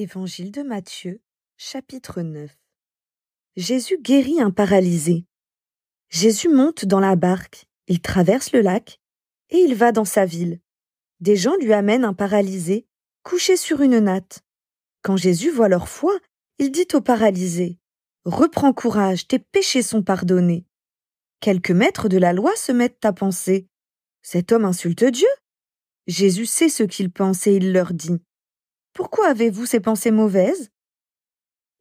Évangile de Matthieu, chapitre 9 Jésus guérit un paralysé. Jésus monte dans la barque, il traverse le lac, et il va dans sa ville. Des gens lui amènent un paralysé, couché sur une natte. Quand Jésus voit leur foi, il dit au paralysé, Reprends courage, tes péchés sont pardonnés. Quelques maîtres de la loi se mettent à penser, Cet homme insulte Dieu. Jésus sait ce qu'il pense et il leur dit, pourquoi avez-vous ces pensées mauvaises?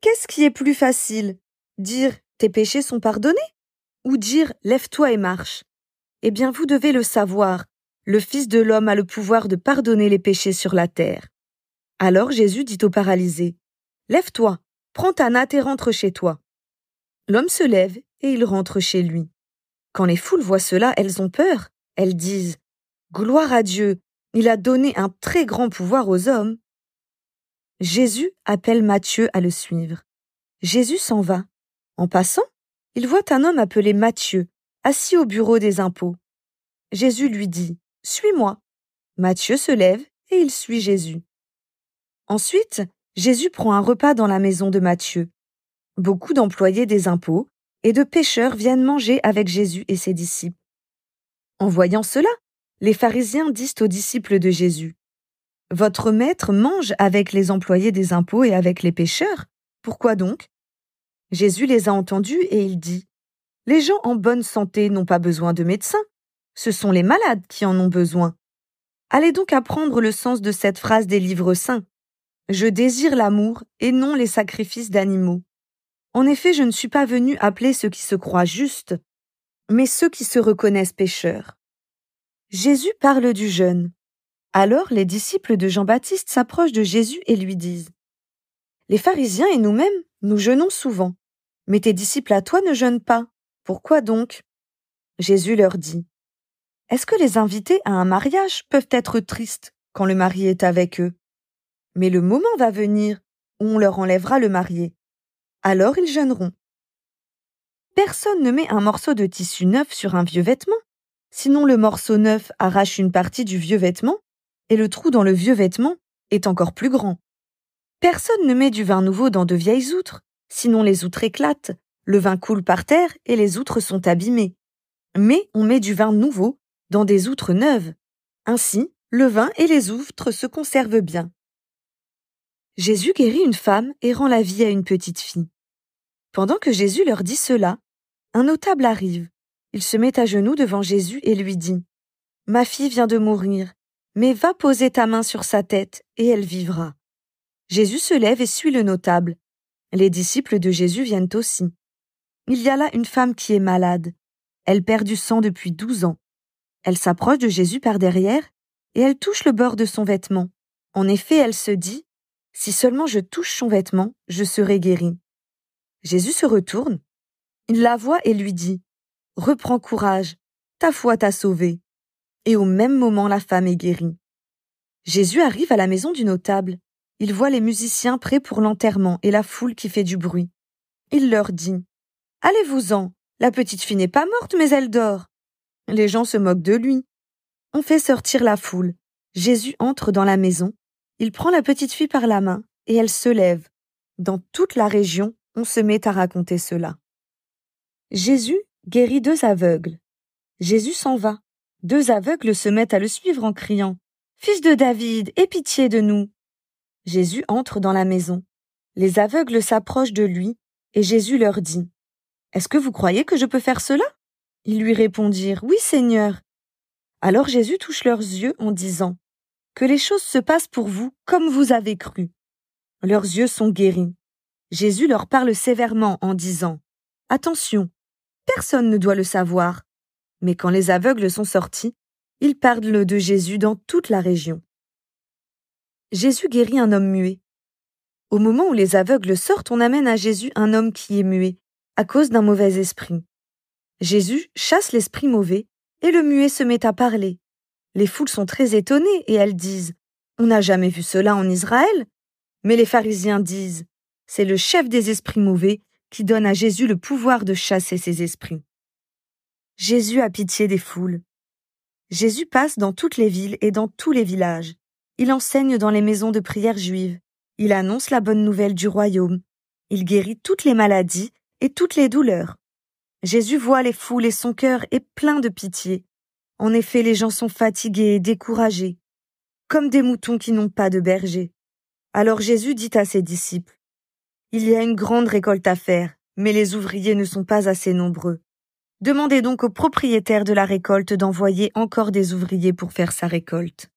Qu'est-ce qui est plus facile? Dire tes péchés sont pardonnés ou dire lève-toi et marche? Eh bien, vous devez le savoir, le Fils de l'homme a le pouvoir de pardonner les péchés sur la terre. Alors Jésus dit au paralysé Lève-toi, prends ta natte et rentre chez toi. L'homme se lève et il rentre chez lui. Quand les foules voient cela, elles ont peur. Elles disent Gloire à Dieu, il a donné un très grand pouvoir aux hommes. Jésus appelle Matthieu à le suivre. Jésus s'en va. En passant, il voit un homme appelé Matthieu, assis au bureau des impôts. Jésus lui dit Suis-moi. Matthieu se lève et il suit Jésus. Ensuite, Jésus prend un repas dans la maison de Matthieu. Beaucoup d'employés des impôts et de pêcheurs viennent manger avec Jésus et ses disciples. En voyant cela, les pharisiens disent aux disciples de Jésus votre maître mange avec les employés des impôts et avec les pêcheurs. Pourquoi donc? Jésus les a entendus et il dit Les gens en bonne santé n'ont pas besoin de médecins, ce sont les malades qui en ont besoin. Allez donc apprendre le sens de cette phrase des livres saints. Je désire l'amour et non les sacrifices d'animaux. En effet, je ne suis pas venu appeler ceux qui se croient justes, mais ceux qui se reconnaissent pécheurs. Jésus parle du jeûne. Alors les disciples de Jean-Baptiste s'approchent de Jésus et lui disent Les pharisiens et nous-mêmes, nous jeûnons souvent, mais tes disciples à toi ne jeûnent pas. Pourquoi donc? Jésus leur dit Est-ce que les invités à un mariage peuvent être tristes quand le mari est avec eux? Mais le moment va venir où on leur enlèvera le marié. Alors ils jeûneront. Personne ne met un morceau de tissu neuf sur un vieux vêtement, sinon le morceau neuf arrache une partie du vieux vêtement et le trou dans le vieux vêtement est encore plus grand. Personne ne met du vin nouveau dans de vieilles outres, sinon les outres éclatent, le vin coule par terre et les outres sont abîmées. Mais on met du vin nouveau dans des outres neuves. Ainsi, le vin et les outres se conservent bien. Jésus guérit une femme et rend la vie à une petite fille. Pendant que Jésus leur dit cela, un notable arrive. Il se met à genoux devant Jésus et lui dit Ma fille vient de mourir, mais va poser ta main sur sa tête, et elle vivra. Jésus se lève et suit le notable. Les disciples de Jésus viennent aussi. Il y a là une femme qui est malade. Elle perd du sang depuis douze ans. Elle s'approche de Jésus par derrière, et elle touche le bord de son vêtement. En effet, elle se dit, Si seulement je touche son vêtement, je serai guérie. Jésus se retourne. Il la voit et lui dit, Reprends courage, ta foi t'a sauvée et au même moment la femme est guérie. Jésus arrive à la maison du notable. Il voit les musiciens prêts pour l'enterrement et la foule qui fait du bruit. Il leur dit Allez-vous-en, la petite fille n'est pas morte, mais elle dort. Les gens se moquent de lui. On fait sortir la foule. Jésus entre dans la maison. Il prend la petite fille par la main et elle se lève. Dans toute la région, on se met à raconter cela. Jésus guérit deux aveugles. Jésus s'en va. Deux aveugles se mettent à le suivre en criant Fils de David, aie pitié de nous. Jésus entre dans la maison. Les aveugles s'approchent de lui, et Jésus leur dit Est-ce que vous croyez que je peux faire cela? Ils lui répondirent Oui, Seigneur. Alors Jésus touche leurs yeux en disant Que les choses se passent pour vous comme vous avez cru. Leurs yeux sont guéris. Jésus leur parle sévèrement en disant Attention, personne ne doit le savoir, mais quand les aveugles sont sortis, ils parlent de Jésus dans toute la région. Jésus guérit un homme muet. Au moment où les aveugles sortent, on amène à Jésus un homme qui est muet, à cause d'un mauvais esprit. Jésus chasse l'esprit mauvais, et le muet se met à parler. Les foules sont très étonnées, et elles disent On n'a jamais vu cela en Israël. Mais les pharisiens disent C'est le chef des esprits mauvais qui donne à Jésus le pouvoir de chasser ces esprits. Jésus a pitié des foules. Jésus passe dans toutes les villes et dans tous les villages. Il enseigne dans les maisons de prière juives. Il annonce la bonne nouvelle du royaume. Il guérit toutes les maladies et toutes les douleurs. Jésus voit les foules et son cœur est plein de pitié. En effet, les gens sont fatigués et découragés, comme des moutons qui n'ont pas de berger. Alors Jésus dit à ses disciples, Il y a une grande récolte à faire, mais les ouvriers ne sont pas assez nombreux. Demandez donc au propriétaire de la récolte d'envoyer encore des ouvriers pour faire sa récolte.